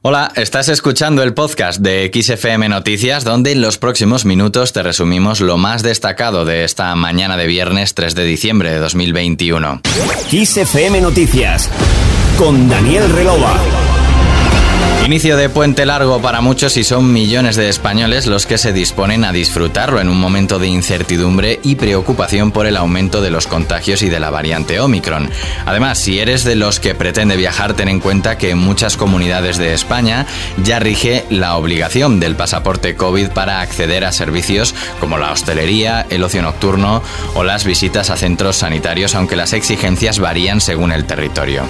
Hola, estás escuchando el podcast de XFM Noticias, donde en los próximos minutos te resumimos lo más destacado de esta mañana de viernes 3 de diciembre de 2021. XFM Noticias, con Daniel Relova. Inicio de puente largo para muchos y son millones de españoles los que se disponen a disfrutarlo en un momento de incertidumbre y preocupación por el aumento de los contagios y de la variante Omicron. Además, si eres de los que pretende viajar, ten en cuenta que en muchas comunidades de España ya rige la obligación del pasaporte COVID para acceder a servicios como la hostelería, el ocio nocturno o las visitas a centros sanitarios, aunque las exigencias varían según el territorio.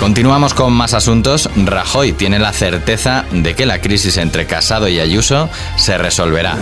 Continuamos con más asuntos. Rajoy tiene la certeza de que la crisis entre Casado y Ayuso se resolverá.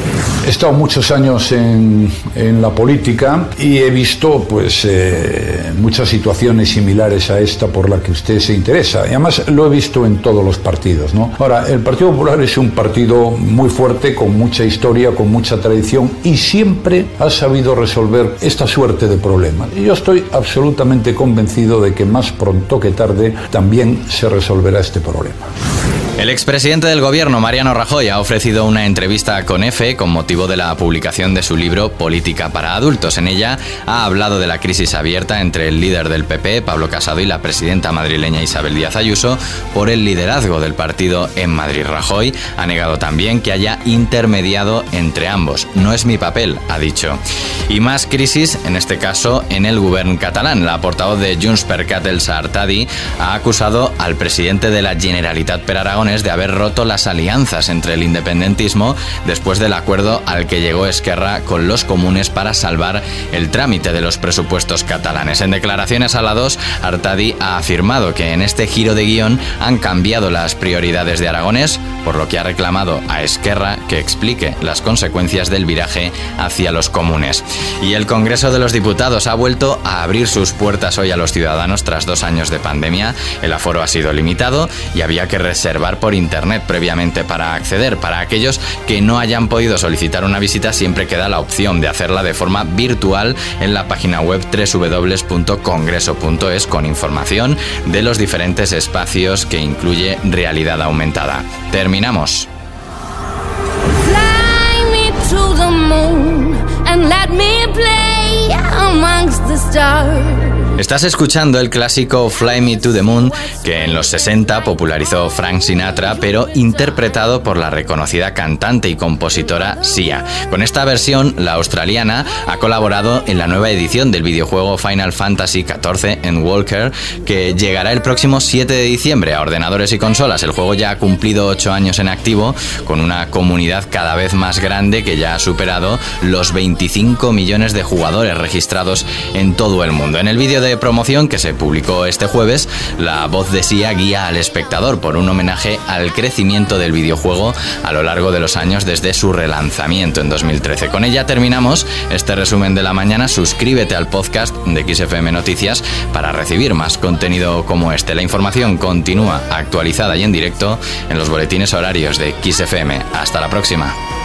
He estado muchos años en, en la política y he visto pues eh, muchas situaciones similares a esta por la que usted se interesa. Y además lo he visto en todos los partidos. ¿no? Ahora, el Partido Popular es un partido muy fuerte, con mucha historia, con mucha tradición y siempre ha sabido resolver esta suerte de problemas. Y yo estoy absolutamente convencido de que más pronto que tarde también se resolverá este problema. El expresidente del gobierno, Mariano Rajoy, ha ofrecido una entrevista con EFE con motivo de la publicación de su libro Política para Adultos. En ella ha hablado de la crisis abierta entre el líder del PP, Pablo Casado, y la presidenta madrileña Isabel Díaz Ayuso por el liderazgo del partido en Madrid. Rajoy ha negado también que haya intermediado entre ambos. No es mi papel, ha dicho. Y más crisis, en este caso, en el gobierno catalán. La portavoz de Junts per Cat, Elsa Artadi, ha acusado al presidente de la Generalitat per de haber roto las alianzas entre el independentismo después del acuerdo al que llegó Esquerra con los comunes para salvar el trámite de los presupuestos catalanes. En declaraciones a la 2, Artadi ha afirmado que en este giro de guion han cambiado las prioridades de Aragonés, por lo que ha reclamado a Esquerra que explique las consecuencias del viraje hacia los comunes. Y el Congreso de los Diputados ha vuelto a abrir sus puertas hoy a los ciudadanos tras dos años de pandemia. El aforo ha sido limitado y había que reservar por internet previamente para acceder. Para aquellos que no hayan podido solicitar una visita, siempre queda la opción de hacerla de forma virtual en la página web www.congreso.es con información de los diferentes espacios que incluye realidad aumentada. Terminamos. Estás escuchando el clásico Fly Me to the Moon que en los 60 popularizó Frank Sinatra, pero interpretado por la reconocida cantante y compositora Sia. Con esta versión, la australiana ha colaborado en la nueva edición del videojuego Final Fantasy XIV en Walker, que llegará el próximo 7 de diciembre a ordenadores y consolas. El juego ya ha cumplido 8 años en activo, con una comunidad cada vez más grande que ya ha superado los 25 millones de jugadores registrados en todo el mundo. En el vídeo de promoción que se publicó este jueves, la voz de Sia guía al espectador por un homenaje al crecimiento del videojuego a lo largo de los años desde su relanzamiento en 2013. Con ella terminamos este resumen de la mañana. Suscríbete al podcast de XFM Noticias para recibir más contenido como este. La información continúa actualizada y en directo en los boletines horarios de XFM. Hasta la próxima.